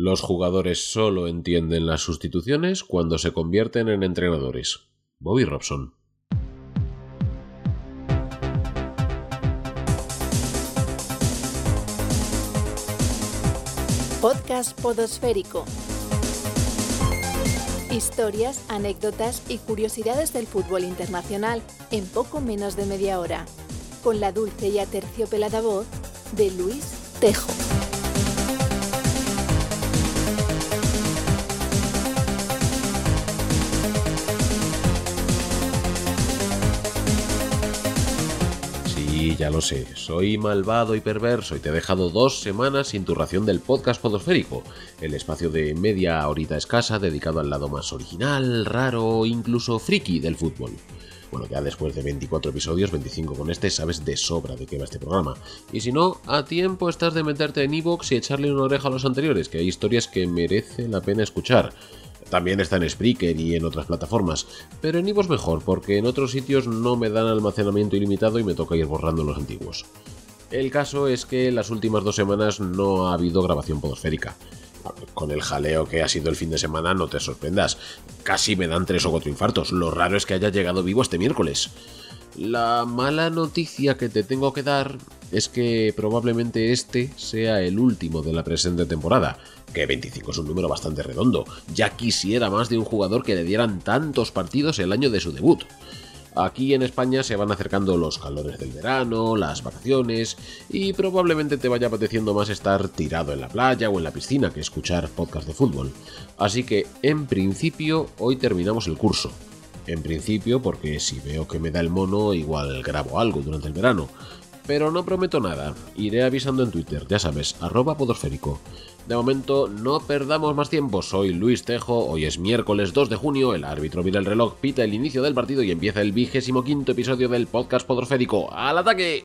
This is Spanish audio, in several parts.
Los jugadores solo entienden las sustituciones cuando se convierten en entrenadores. Bobby Robson. Podcast Podosférico. Historias, anécdotas y curiosidades del fútbol internacional en poco menos de media hora. Con la dulce y aterciopelada voz de Luis Tejo. Ya lo sé, soy malvado y perverso y te he dejado dos semanas sin tu ración del podcast podosférico, el espacio de media horita escasa dedicado al lado más original, raro, incluso friki del fútbol. Bueno, ya después de 24 episodios, 25 con este, sabes de sobra de qué va este programa. Y si no, a tiempo estás de meterte en Evox y echarle una oreja a los anteriores, que hay historias que merece la pena escuchar. También está en Spreaker y en otras plataformas, pero en Evox mejor, porque en otros sitios no me dan almacenamiento ilimitado y me toca ir borrando los antiguos. El caso es que las últimas dos semanas no ha habido grabación podosférica. Con el jaleo que ha sido el fin de semana no te sorprendas. Casi me dan tres o cuatro infartos. Lo raro es que haya llegado vivo este miércoles. La mala noticia que te tengo que dar es que probablemente este sea el último de la presente temporada, que 25 es un número bastante redondo. Ya quisiera más de un jugador que le dieran tantos partidos el año de su debut. Aquí en España se van acercando los calores del verano, las vacaciones y probablemente te vaya apeteciendo más estar tirado en la playa o en la piscina que escuchar podcast de fútbol. Así que en principio hoy terminamos el curso. En principio porque si veo que me da el mono igual grabo algo durante el verano. Pero no prometo nada, iré avisando en Twitter, ya sabes, arroba podosférico. De momento, no perdamos más tiempo, soy Luis Tejo, hoy es miércoles 2 de junio, el árbitro mira el reloj, pita el inicio del partido y empieza el vigésimo quinto episodio del podcast podosférico. ¡Al ataque!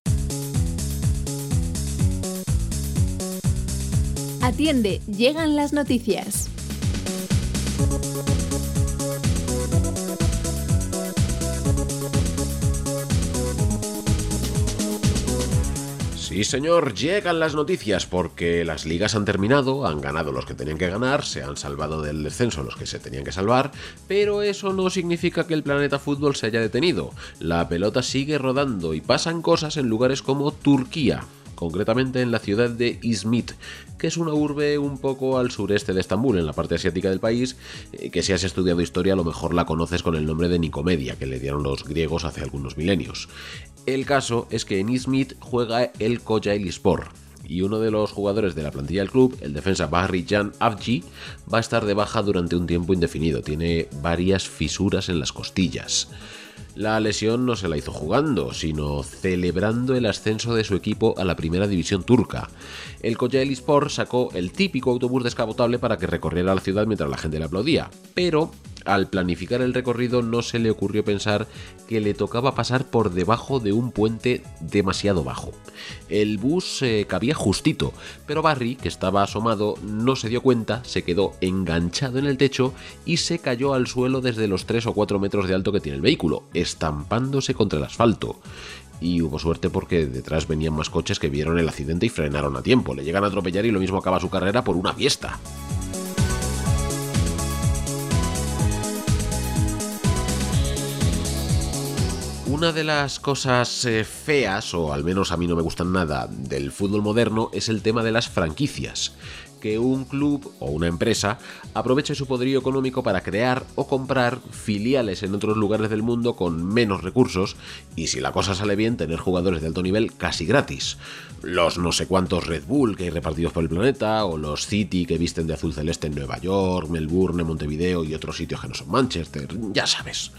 Atiende, llegan las noticias. Sí, señor, llegan las noticias porque las ligas han terminado, han ganado los que tenían que ganar, se han salvado del descenso los que se tenían que salvar, pero eso no significa que el planeta fútbol se haya detenido. La pelota sigue rodando y pasan cosas en lugares como Turquía, concretamente en la ciudad de Izmit, que es una urbe un poco al sureste de Estambul, en la parte asiática del país, eh, que si has estudiado historia a lo mejor la conoces con el nombre de Nicomedia, que le dieron los griegos hace algunos milenios. El caso es que en Izmit juega el Kocaelispor, y uno de los jugadores de la plantilla del club, el defensa Bahri Jan Avci, va a estar de baja durante un tiempo indefinido. Tiene varias fisuras en las costillas. La lesión no se la hizo jugando, sino celebrando el ascenso de su equipo a la primera división turca. El Kocaelispor sacó el típico autobús descapotable para que recorriera la ciudad mientras la gente le aplaudía, pero al planificar el recorrido no se le ocurrió pensar que le tocaba pasar por debajo de un puente demasiado bajo. El bus eh, cabía justito, pero Barry, que estaba asomado, no se dio cuenta, se quedó enganchado en el techo y se cayó al suelo desde los 3 o 4 metros de alto que tiene el vehículo, estampándose contra el asfalto y hubo suerte porque detrás venían más coches que vieron el accidente y frenaron a tiempo. Le llegan a atropellar y lo mismo acaba su carrera por una fiesta. Una de las cosas eh, feas, o al menos a mí no me gustan nada, del fútbol moderno es el tema de las franquicias. Que un club o una empresa aproveche su poderío económico para crear o comprar filiales en otros lugares del mundo con menos recursos y si la cosa sale bien tener jugadores de alto nivel casi gratis. Los no sé cuántos Red Bull que hay repartidos por el planeta o los City que visten de azul celeste en Nueva York, Melbourne, Montevideo y otros sitios que no son Manchester, ya sabes.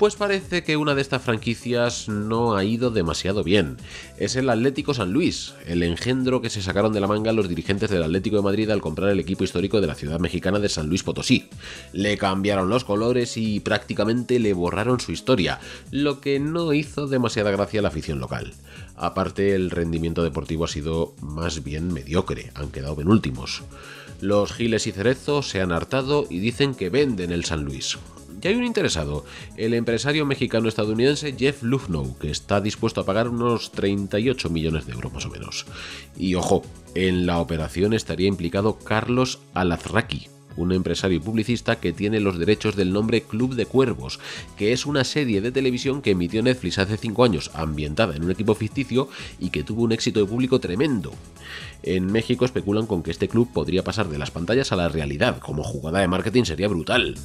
Pues parece que una de estas franquicias no ha ido demasiado bien. Es el Atlético San Luis, el engendro que se sacaron de la manga los dirigentes del Atlético de Madrid al comprar el equipo histórico de la ciudad mexicana de San Luis Potosí. Le cambiaron los colores y prácticamente le borraron su historia, lo que no hizo demasiada gracia a la afición local. Aparte, el rendimiento deportivo ha sido más bien mediocre, han quedado penúltimos. Los Giles y Cerezo se han hartado y dicen que venden el San Luis Y hay un interesado, el empresario mexicano-estadounidense Jeff Lufnow, que está dispuesto a pagar unos 38 millones de euros más o menos. Y ojo, en la operación estaría implicado Carlos Alazraki, un empresario publicista que tiene los derechos del nombre Club de Cuervos, que es una serie de televisión que emitió Netflix hace 5 años, ambientada en un equipo ficticio y que tuvo un éxito de público tremendo. En México especulan con que este club podría pasar de las pantallas a la realidad, como jugada de marketing sería brutal.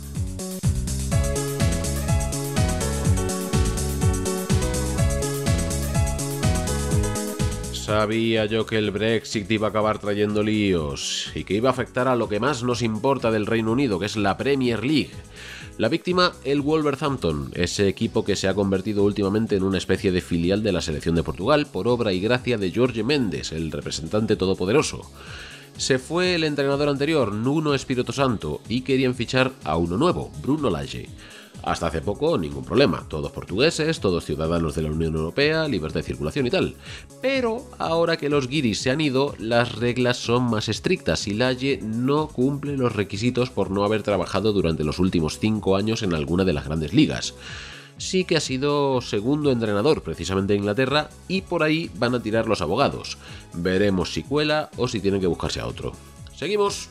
Sabía yo que el Brexit iba a acabar trayendo líos y que iba a afectar a lo que más nos importa del Reino Unido, que es la Premier League. La víctima, el Wolverhampton, ese equipo que se ha convertido últimamente en una especie de filial de la selección de Portugal por obra y gracia de Jorge Méndez, el representante todopoderoso. Se fue el entrenador anterior, Nuno Espíritu Santo, y querían fichar a uno nuevo, Bruno Lage. Hasta hace poco ningún problema, todos portugueses, todos ciudadanos de la Unión Europea, libertad de circulación y tal. Pero ahora que los guiris se han ido, las reglas son más estrictas y Laye no cumple los requisitos por no haber trabajado durante los últimos 5 años en alguna de las grandes ligas sí que ha sido segundo entrenador precisamente en Inglaterra y por ahí van a tirar los abogados. Veremos si cuela o si tienen que buscarse a otro. Seguimos.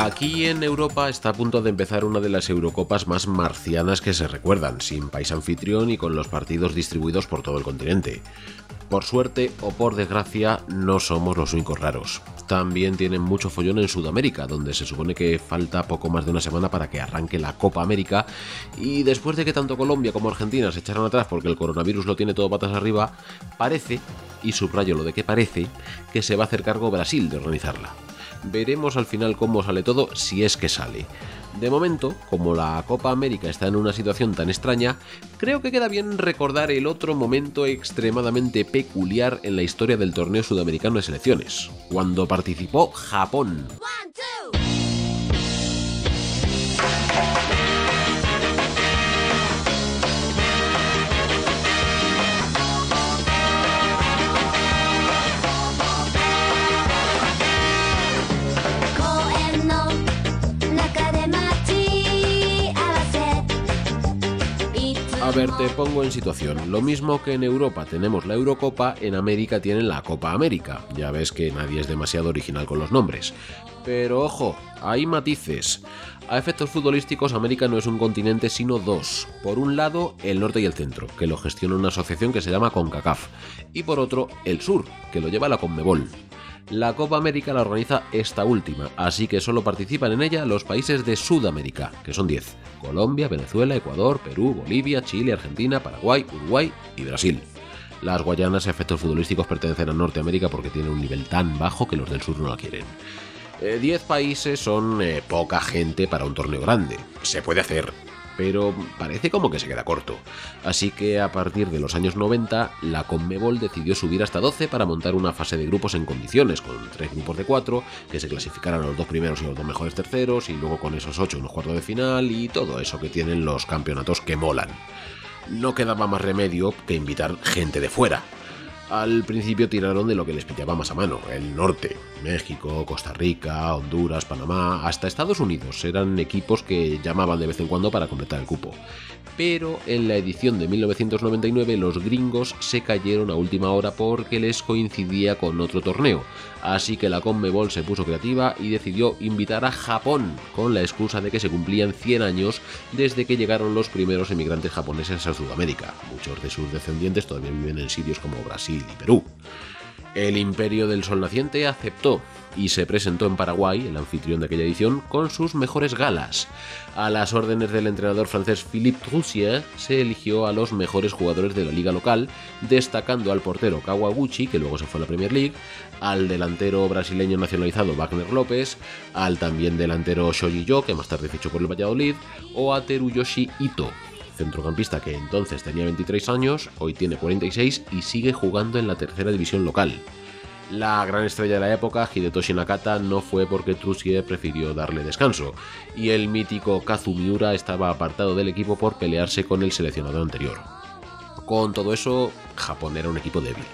Aquí en Europa está a punto de empezar una de las Eurocopas más marcianas que se recuerdan, sin país anfitrión y con los partidos distribuidos por todo el continente. Por suerte o por desgracia, no somos los únicos raros. También tienen mucho follón en Sudamérica, donde se supone que falta poco más de una semana para que arranque la Copa América. Y después de que tanto Colombia como Argentina se echaron atrás porque el coronavirus lo tiene todo patas arriba, parece, y subrayo lo de que parece, que se va a hacer cargo Brasil de organizarla. Veremos al final cómo sale todo, si es que sale. De momento, como la Copa América está en una situación tan extraña, creo que queda bien recordar el otro momento extremadamente peculiar en la historia del torneo sudamericano de selecciones, cuando participó Japón. Te pongo en situación. Lo mismo que en Europa tenemos la Eurocopa, en América tienen la Copa América. Ya ves que nadie es demasiado original con los nombres. Pero ojo, hay matices. A efectos futbolísticos, América no es un continente sino dos. Por un lado, el norte y el centro, que lo gestiona una asociación que se llama CONCACAF. Y por otro, el sur, que lo lleva la CONMEBOL. La Copa América la organiza esta última, así que solo participan en ella los países de Sudamérica, que son 10. Colombia, Venezuela, Ecuador, Perú, Bolivia, Chile, Argentina, Paraguay, Uruguay y Brasil. Las Guayanas a efectos futbolísticos pertenecen a Norteamérica porque tienen un nivel tan bajo que los del sur no la quieren. 10 eh, países son eh, poca gente para un torneo grande. Se puede hacer, pero parece como que se queda corto. Así que a partir de los años 90, la Conmebol decidió subir hasta 12 para montar una fase de grupos en condiciones, con tres grupos de cuatro, que se clasificaran los dos primeros y los dos mejores terceros, y luego con esos ocho unos cuartos de final y todo eso que tienen los campeonatos que molan. No quedaba más remedio que invitar gente de fuera, al principio tiraron de lo que les pillaba más a mano, el norte, México, Costa Rica, Honduras, Panamá, hasta Estados Unidos. Eran equipos que llamaban de vez en cuando para completar el cupo. Pero en la edición de 1999 los gringos se cayeron a última hora porque les coincidía con otro torneo. Así que la Conmebol se puso creativa y decidió invitar a Japón, con la excusa de que se cumplían 100 años desde que llegaron los primeros emigrantes japoneses a Sudamérica. Muchos de sus descendientes todavía viven en sitios como Brasil y Perú. El Imperio del Sol Naciente aceptó y se presentó en Paraguay, el anfitrión de aquella edición, con sus mejores galas. A las órdenes del entrenador francés Philippe Troussier se eligió a los mejores jugadores de la liga local, destacando al portero Kawaguchi, que luego se fue a la Premier League, al delantero brasileño nacionalizado Wagner López, al también delantero Shoji Yo, que más tarde fichó por el Valladolid, o a Teruyoshi Ito, centrocampista que entonces tenía 23 años, hoy tiene 46 y sigue jugando en la tercera división local. La gran estrella de la época, Hidetoshi Nakata, no fue porque Trusier prefirió darle descanso, y el mítico Kazumiura estaba apartado del equipo por pelearse con el seleccionador anterior. Con todo eso, Japón era un equipo débil.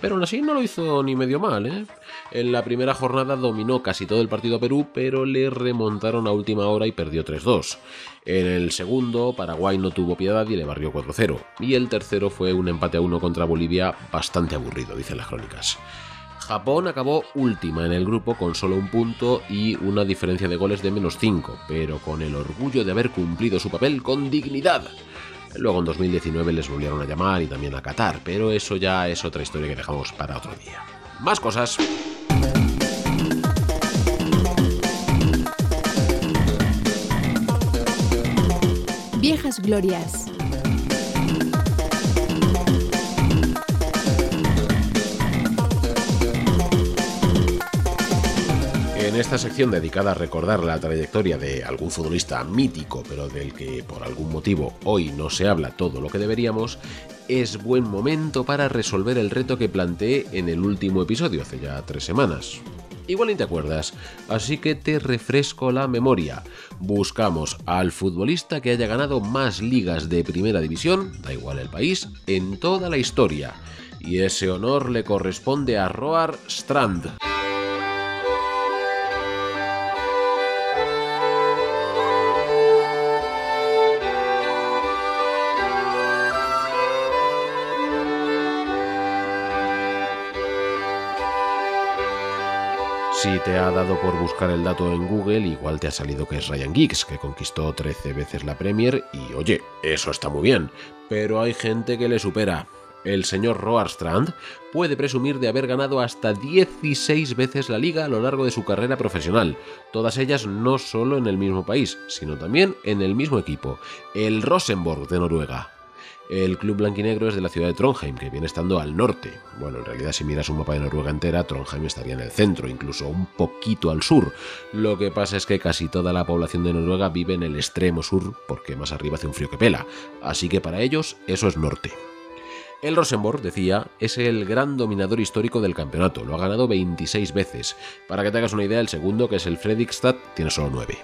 Pero aún así no lo hizo ni medio mal, ¿eh? En la primera jornada dominó casi todo el partido a Perú, pero le remontaron a última hora y perdió 3-2. En el segundo, Paraguay no tuvo piedad y le barrió 4-0. Y el tercero fue un empate a 1 contra Bolivia bastante aburrido, dicen las crónicas. Japón acabó última en el grupo con solo un punto y una diferencia de goles de menos 5, pero con el orgullo de haber cumplido su papel con dignidad. Luego en 2019 les volvieron a llamar y también a Qatar, pero eso ya es otra historia que dejamos para otro día. Más cosas. Viejas Glorias. Esta sección dedicada a recordar la trayectoria de algún futbolista mítico, pero del que por algún motivo hoy no se habla todo lo que deberíamos, es buen momento para resolver el reto que planteé en el último episodio, hace ya tres semanas. Igual ni te acuerdas, así que te refresco la memoria. Buscamos al futbolista que haya ganado más ligas de primera división, da igual el país, en toda la historia. Y ese honor le corresponde a Roar Strand. Si te ha dado por buscar el dato en Google, igual te ha salido que es Ryan Giggs, que conquistó 13 veces la Premier y oye, eso está muy bien, pero hay gente que le supera. El señor Roar Strand puede presumir de haber ganado hasta 16 veces la liga a lo largo de su carrera profesional, todas ellas no solo en el mismo país, sino también en el mismo equipo, el Rosenborg de Noruega. El club blanquinegro es de la ciudad de Trondheim, que viene estando al norte. Bueno, en realidad si miras un mapa de Noruega entera, Trondheim estaría en el centro, incluso un poquito al sur. Lo que pasa es que casi toda la población de Noruega vive en el extremo sur, porque más arriba hace un frío que pela. Así que para ellos eso es norte. El Rosenborg, decía, es el gran dominador histórico del campeonato, lo ha ganado 26 veces. Para que te hagas una idea, el segundo, que es el Fredrikstad, tiene solo 9.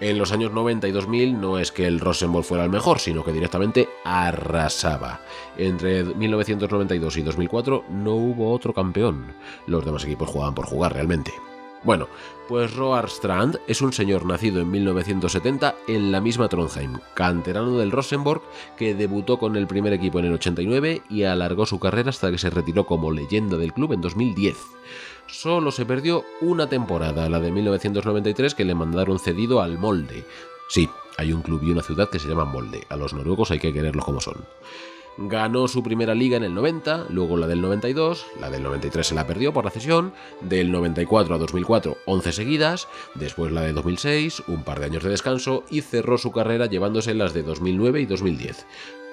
En los años 90 y 2000 no es que el Rosenborg fuera el mejor, sino que directamente arrasaba. Entre 1992 y 2004 no hubo otro campeón. Los demás equipos jugaban por jugar realmente. Bueno, pues Roar Strand es un señor nacido en 1970 en la misma Trondheim, canterano del Rosenborg, que debutó con el primer equipo en el 89 y alargó su carrera hasta que se retiró como leyenda del club en 2010. Solo se perdió una temporada, la de 1993, que le mandaron cedido al Molde. Sí, hay un club y una ciudad que se llaman Molde. A los noruegos hay que quererlos como son. Ganó su primera liga en el 90, luego la del 92, la del 93 se la perdió por la cesión, del 94 a 2004 11 seguidas, después la de 2006, un par de años de descanso y cerró su carrera llevándose las de 2009 y 2010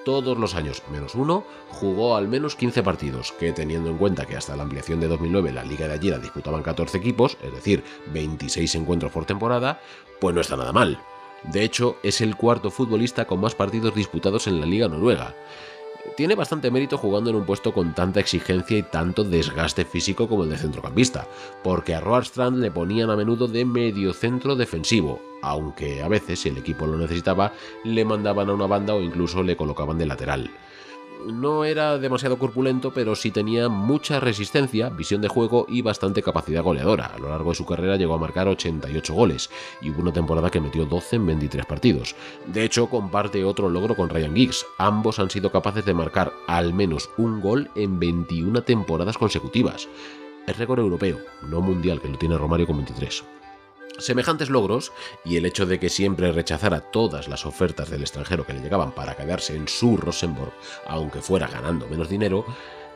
todos los años, menos uno, jugó al menos 15 partidos, que teniendo en cuenta que hasta la ampliación de 2009 la liga de allí la disputaban 14 equipos, es decir, 26 encuentros por temporada, pues no está nada mal. De hecho, es el cuarto futbolista con más partidos disputados en la liga noruega tiene bastante mérito jugando en un puesto con tanta exigencia y tanto desgaste físico como el de centrocampista, porque a Roarstrand le ponían a menudo de medio centro defensivo, aunque a veces, si el equipo lo necesitaba, le mandaban a una banda o incluso le colocaban de lateral no era demasiado corpulento, pero sí tenía mucha resistencia, visión de juego y bastante capacidad goleadora. A lo largo de su carrera llegó a marcar 88 goles y hubo una temporada que metió 12 en 23 partidos. De hecho, comparte otro logro con Ryan Giggs. Ambos han sido capaces de marcar al menos un gol en 21 temporadas consecutivas. Es récord europeo, no mundial, que lo tiene Romario con 23. Semejantes logros y el hecho de que siempre rechazara todas las ofertas del extranjero que le llegaban para quedarse en su Rosenborg, aunque fuera ganando menos dinero,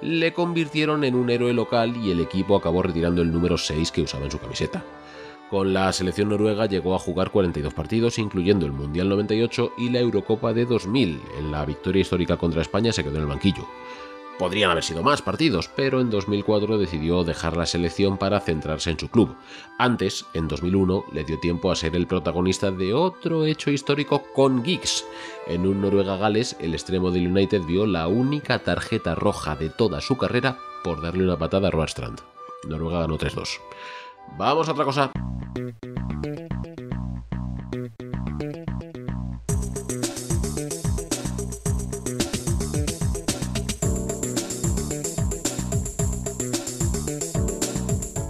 le convirtieron en un héroe local y el equipo acabó retirando el número 6 que usaba en su camiseta. Con la selección noruega llegó a jugar 42 partidos, incluyendo el Mundial 98 y la Eurocopa de 2000. En la victoria histórica contra España se quedó en el banquillo. Podrían haber sido más partidos, pero en 2004 decidió dejar la selección para centrarse en su club. Antes, en 2001, le dio tiempo a ser el protagonista de otro hecho histórico con Giggs. En un Noruega-Gales, el extremo del United vio la única tarjeta roja de toda su carrera por darle una patada a Roarstrand. Noruega ganó 3-2. Vamos a otra cosa.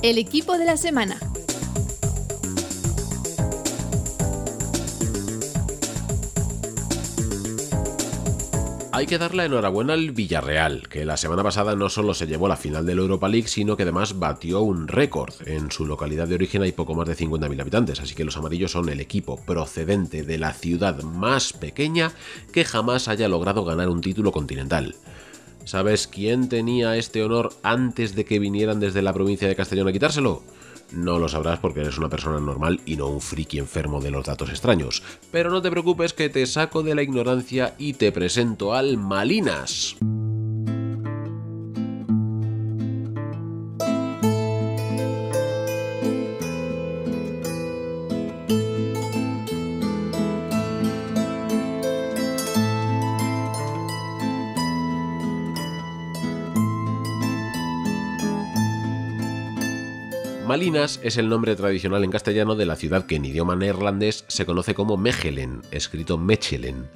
El equipo de la semana. Hay que darle enhorabuena al Villarreal, que la semana pasada no solo se llevó la final de la Europa League, sino que además batió un récord. En su localidad de origen hay poco más de 50.000 habitantes, así que los amarillos son el equipo procedente de la ciudad más pequeña que jamás haya logrado ganar un título continental. ¿Sabes quién tenía este honor antes de que vinieran desde la provincia de Castellón a quitárselo? No lo sabrás porque eres una persona normal y no un friki enfermo de los datos extraños. Pero no te preocupes que te saco de la ignorancia y te presento al Malinas. Malinas es el nombre tradicional en castellano de la ciudad que en idioma neerlandés se conoce como Mechelen, escrito Mechelen.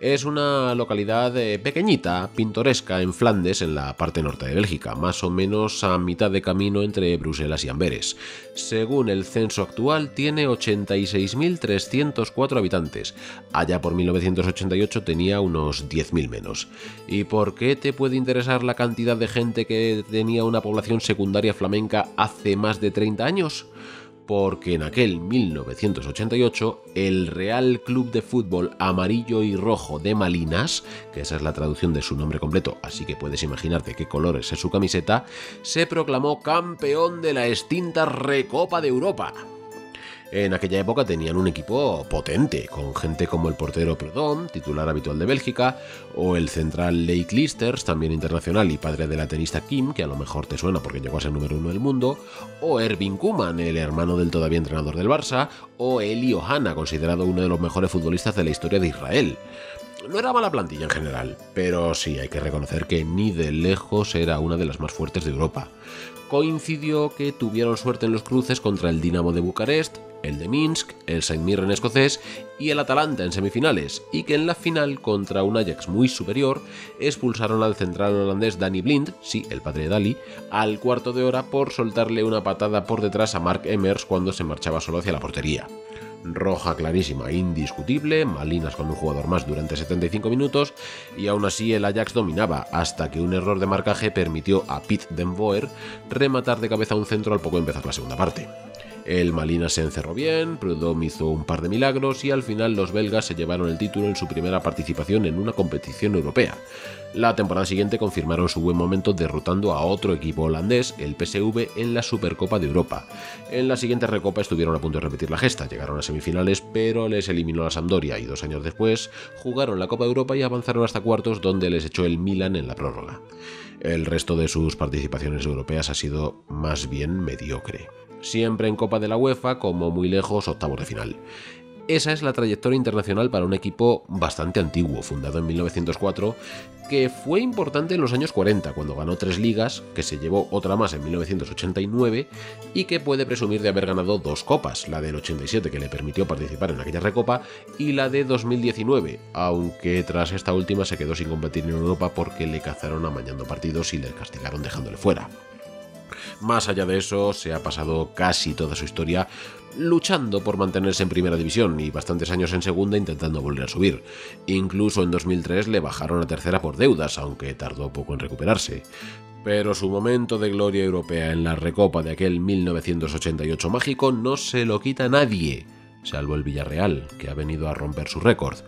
Es una localidad eh, pequeñita, pintoresca, en Flandes, en la parte norte de Bélgica, más o menos a mitad de camino entre Bruselas y Amberes. Según el censo actual, tiene 86.304 habitantes. Allá por 1988 tenía unos 10.000 menos. ¿Y por qué te puede interesar la cantidad de gente que tenía una población secundaria flamenca hace más de 30 años? Porque en aquel 1988 el Real Club de Fútbol Amarillo y Rojo de Malinas, que esa es la traducción de su nombre completo, así que puedes imaginarte qué colores es su camiseta, se proclamó campeón de la extinta Recopa de Europa. En aquella época tenían un equipo potente, con gente como el portero Prudhomme, titular habitual de Bélgica, o el central Lake Listers, también internacional y padre de la tenista Kim, que a lo mejor te suena porque llegó a ser número uno del mundo, o Ervin Kuman, el hermano del todavía entrenador del Barça, o Eli Ohana, considerado uno de los mejores futbolistas de la historia de Israel. No era mala plantilla en general, pero sí hay que reconocer que ni de lejos era una de las más fuertes de Europa coincidió que tuvieron suerte en los cruces contra el Dinamo de Bucarest, el de Minsk, el Saint Mirren escocés y el Atalanta en semifinales, y que en la final contra un Ajax muy superior expulsaron al central holandés Danny Blind, sí, el padre de Dali, al cuarto de hora por soltarle una patada por detrás a Mark Emmers cuando se marchaba solo hacia la portería roja clarísima, indiscutible, Malinas con un jugador más durante 75 minutos y aún así el Ajax dominaba hasta que un error de marcaje permitió a Pete Denboer rematar de cabeza un centro al poco empezar la segunda parte. El Malinas se encerró bien, Prudhomme hizo un par de milagros y al final los belgas se llevaron el título en su primera participación en una competición europea. La temporada siguiente confirmaron su buen momento derrotando a otro equipo holandés, el PSV, en la Supercopa de Europa. En la siguiente recopa estuvieron a punto de repetir la gesta, llegaron a semifinales, pero les eliminó la Sampdoria y dos años después jugaron la Copa de Europa y avanzaron hasta cuartos donde les echó el Milan en la prórroga. El resto de sus participaciones europeas ha sido más bien mediocre siempre en Copa de la UEFA, como muy lejos octavos de final. Esa es la trayectoria internacional para un equipo bastante antiguo, fundado en 1904, que fue importante en los años 40, cuando ganó tres ligas, que se llevó otra más en 1989, y que puede presumir de haber ganado dos copas, la del 87 que le permitió participar en aquella recopa, y la de 2019, aunque tras esta última se quedó sin competir en Europa porque le cazaron amañando partidos y le castigaron dejándole fuera. Más allá de eso, se ha pasado casi toda su historia luchando por mantenerse en primera división y bastantes años en segunda intentando volver a subir. Incluso en 2003 le bajaron a tercera por deudas, aunque tardó poco en recuperarse. Pero su momento de gloria europea en la recopa de aquel 1988 mágico no se lo quita nadie salvo el Villarreal, que ha venido a romper su récord.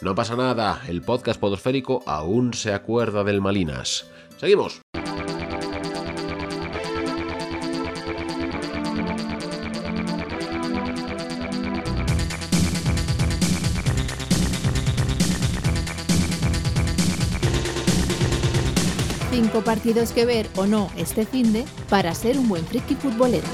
No pasa nada, el podcast podosférico aún se acuerda del Malinas. Seguimos. Cinco partidos que ver o no este finde para ser un buen friki futbolero.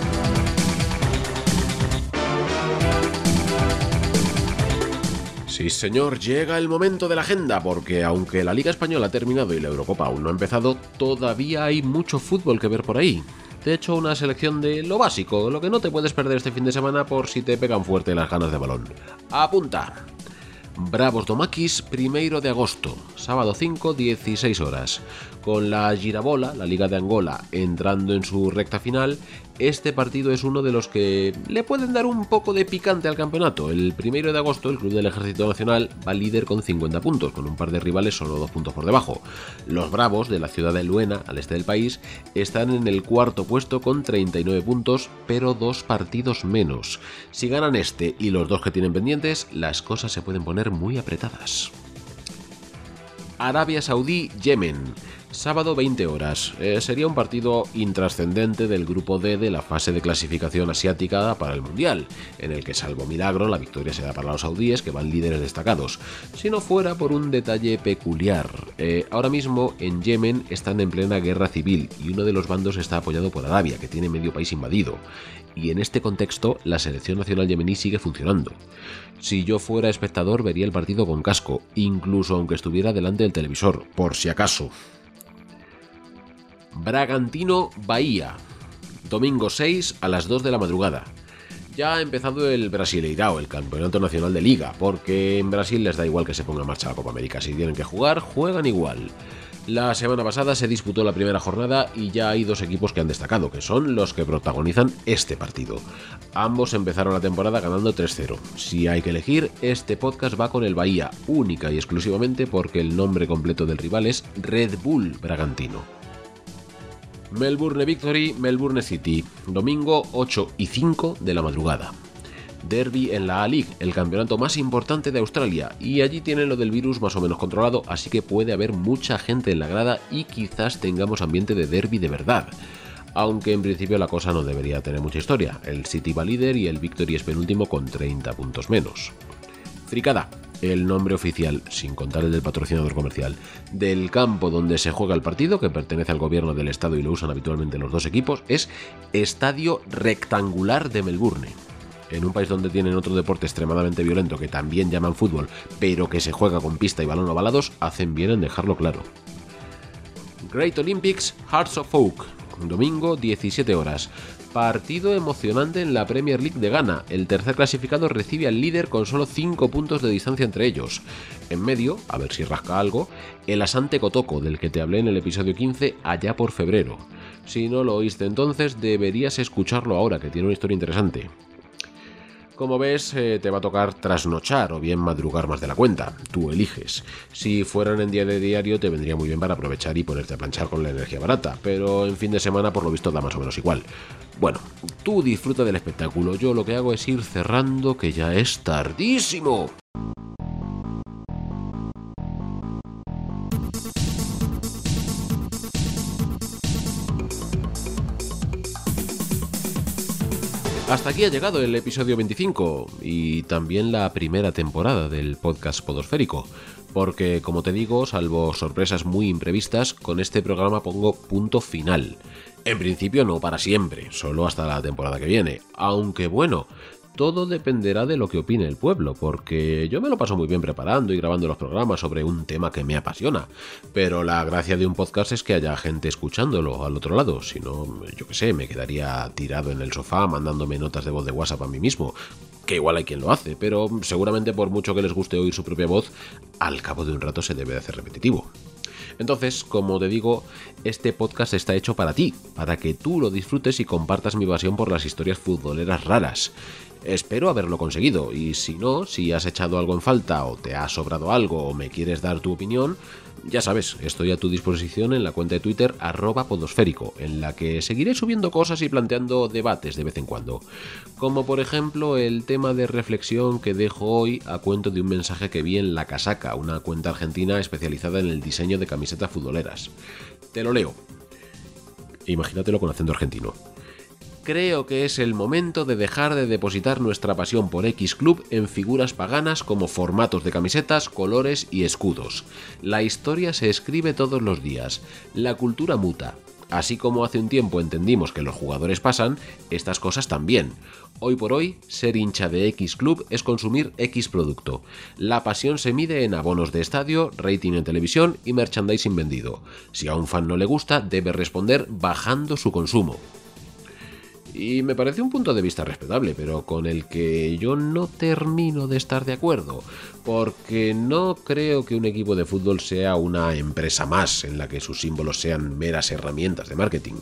Sí, señor, llega el momento de la agenda, porque aunque la Liga Española ha terminado y la Eurocopa aún no ha empezado, todavía hay mucho fútbol que ver por ahí. te he hecho una selección de lo básico, lo que no te puedes perder este fin de semana por si te pegan fuerte las ganas de balón. Apunta. Bravos Domakis, primero de agosto, sábado 5, 16 horas. Con la Girabola, la Liga de Angola, entrando en su recta final, este partido es uno de los que le pueden dar un poco de picante al campeonato. El primero de agosto, el Club del Ejército Nacional va líder con 50 puntos, con un par de rivales solo dos puntos por debajo. Los Bravos, de la ciudad de Luena, al este del país, están en el cuarto puesto con 39 puntos, pero dos partidos menos. Si ganan este y los dos que tienen pendientes, las cosas se pueden poner muy apretadas. Arabia Saudí, Yemen. Sábado 20 horas. Eh, sería un partido intrascendente del grupo D de la fase de clasificación asiática para el Mundial, en el que salvo milagro la victoria será para los saudíes que van líderes destacados. Si no fuera por un detalle peculiar. Eh, ahora mismo en Yemen están en plena guerra civil y uno de los bandos está apoyado por Arabia, que tiene medio país invadido. Y en este contexto la selección nacional yemení sigue funcionando. Si yo fuera espectador vería el partido con casco, incluso aunque estuviera delante del televisor, por si acaso. Bragantino Bahía, domingo 6 a las 2 de la madrugada. Ya ha empezado el Brasileirao, el campeonato nacional de liga, porque en Brasil les da igual que se ponga en marcha la Copa América. Si tienen que jugar, juegan igual. La semana pasada se disputó la primera jornada y ya hay dos equipos que han destacado, que son los que protagonizan este partido. Ambos empezaron la temporada ganando 3-0. Si hay que elegir, este podcast va con el Bahía, única y exclusivamente porque el nombre completo del rival es Red Bull Bragantino. Melbourne Victory, Melbourne City, domingo 8 y 5 de la madrugada. Derby en la A-League, el campeonato más importante de Australia, y allí tienen lo del virus más o menos controlado, así que puede haber mucha gente en la grada y quizás tengamos ambiente de derby de verdad. Aunque en principio la cosa no debería tener mucha historia, el City va líder y el Victory es penúltimo con 30 puntos menos. Fricada, el nombre oficial, sin contar el del patrocinador comercial, del campo donde se juega el partido, que pertenece al gobierno del estado y lo usan habitualmente los dos equipos, es Estadio Rectangular de Melbourne. En un país donde tienen otro deporte extremadamente violento que también llaman fútbol, pero que se juega con pista y balón ovalados, hacen bien en dejarlo claro. Great Olympics Hearts of Oak, domingo 17 horas. Partido emocionante en la Premier League de Ghana. El tercer clasificado recibe al líder con solo 5 puntos de distancia entre ellos. En medio, a ver si rasca algo, el Asante Kotoko, del que te hablé en el episodio 15 allá por febrero. Si no lo oíste entonces, deberías escucharlo ahora, que tiene una historia interesante. Como ves, eh, te va a tocar trasnochar o bien madrugar más de la cuenta. Tú eliges. Si fueran en día de diario, te vendría muy bien para aprovechar y ponerte a planchar con la energía barata, pero en fin de semana, por lo visto, da más o menos igual. Bueno, tú disfruta del espectáculo. Yo lo que hago es ir cerrando, que ya es tardísimo. Hasta aquí ha llegado el episodio 25 y también la primera temporada del podcast Podosférico, porque como te digo, salvo sorpresas muy imprevistas, con este programa pongo punto final. En principio no para siempre, solo hasta la temporada que viene, aunque bueno, todo dependerá de lo que opine el pueblo, porque yo me lo paso muy bien preparando y grabando los programas sobre un tema que me apasiona, pero la gracia de un podcast es que haya gente escuchándolo al otro lado, si no, yo qué sé, me quedaría tirado en el sofá mandándome notas de voz de WhatsApp a mí mismo, que igual hay quien lo hace, pero seguramente por mucho que les guste oír su propia voz, al cabo de un rato se debe de hacer repetitivo. Entonces, como te digo, este podcast está hecho para ti, para que tú lo disfrutes y compartas mi pasión por las historias futboleras raras. Espero haberlo conseguido y si no, si has echado algo en falta o te ha sobrado algo o me quieres dar tu opinión, ya sabes, estoy a tu disposición en la cuenta de Twitter arroba podosférico, en la que seguiré subiendo cosas y planteando debates de vez en cuando. Como por ejemplo el tema de reflexión que dejo hoy a cuento de un mensaje que vi en La Casaca, una cuenta argentina especializada en el diseño de camisetas futboleras. Te lo leo. Imagínatelo con acento argentino creo que es el momento de dejar de depositar nuestra pasión por X Club en figuras paganas como formatos de camisetas, colores y escudos. La historia se escribe todos los días, la cultura muta. Así como hace un tiempo entendimos que los jugadores pasan, estas cosas también. Hoy por hoy, ser hincha de X Club es consumir X producto. La pasión se mide en abonos de estadio, rating en televisión y merchandising vendido. Si a un fan no le gusta, debe responder bajando su consumo. Y me parece un punto de vista respetable, pero con el que yo no termino de estar de acuerdo, porque no creo que un equipo de fútbol sea una empresa más en la que sus símbolos sean meras herramientas de marketing.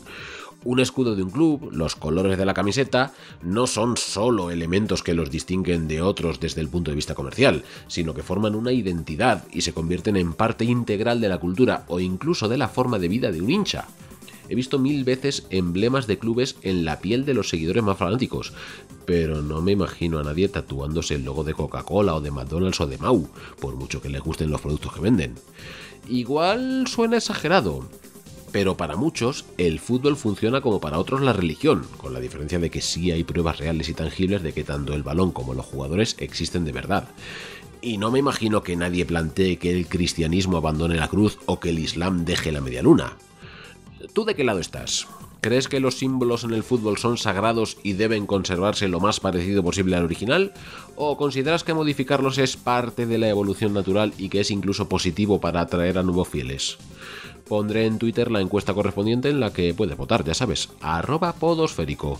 Un escudo de un club, los colores de la camiseta, no son solo elementos que los distinguen de otros desde el punto de vista comercial, sino que forman una identidad y se convierten en parte integral de la cultura o incluso de la forma de vida de un hincha. He visto mil veces emblemas de clubes en la piel de los seguidores más fanáticos, pero no me imagino a nadie tatuándose el logo de Coca-Cola o de McDonald's o de Mau, por mucho que les gusten los productos que venden. Igual suena exagerado, pero para muchos el fútbol funciona como para otros la religión, con la diferencia de que sí hay pruebas reales y tangibles de que tanto el balón como los jugadores existen de verdad. Y no me imagino que nadie plantee que el cristianismo abandone la cruz o que el islam deje la media luna. ¿Tú de qué lado estás? ¿Crees que los símbolos en el fútbol son sagrados y deben conservarse lo más parecido posible al original? ¿O consideras que modificarlos es parte de la evolución natural y que es incluso positivo para atraer a nuevos fieles? Pondré en Twitter la encuesta correspondiente en la que puedes votar, ya sabes, arroba podosférico.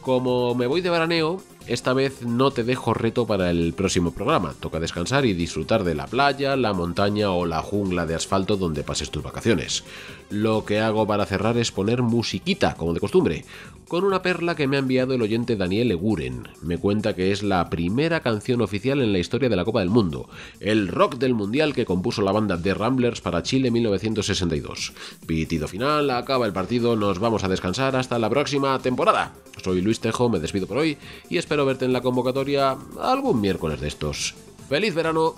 Como me voy de veraneo, esta vez no te dejo reto para el próximo programa. Toca descansar y disfrutar de la playa, la montaña o la jungla de asfalto donde pases tus vacaciones. Lo que hago para cerrar es poner musiquita, como de costumbre, con una perla que me ha enviado el oyente Daniel Eguren. Me cuenta que es la primera canción oficial en la historia de la Copa del Mundo, el rock del Mundial que compuso la banda The Ramblers para Chile 1962. Pitido final, acaba el partido, nos vamos a descansar hasta la próxima temporada. Soy Luis Tejo, me despido por hoy y espero verte en la convocatoria algún miércoles de estos. ¡Feliz verano!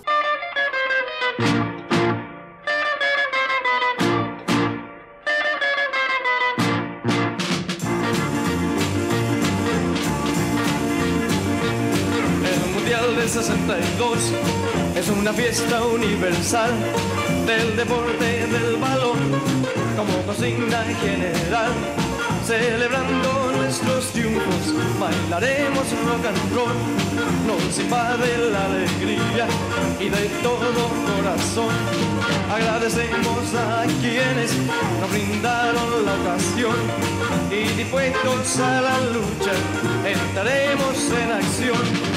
Del 62 es una fiesta universal del deporte del balón como consigna general. Celebrando nuestros triunfos, bailaremos rock and roll. Nos invade la alegría y de todo corazón agradecemos a quienes nos brindaron la ocasión y dispuestos a la lucha entraremos en acción.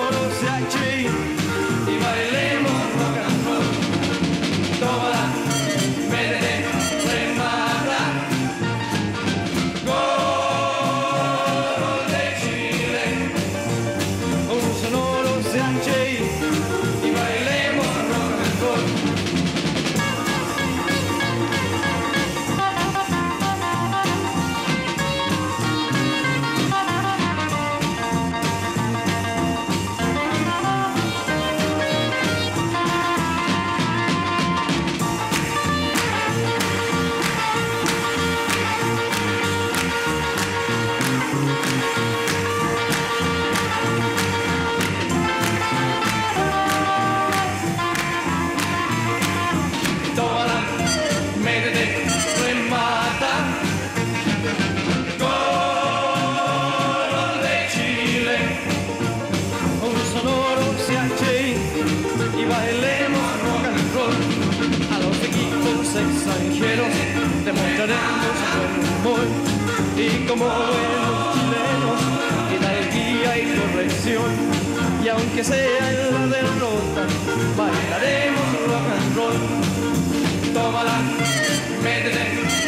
y como buenos chilenos hidalguía y corrección. Y aunque sea en la derrota, bailaremos rock and roll. Tómala, métete,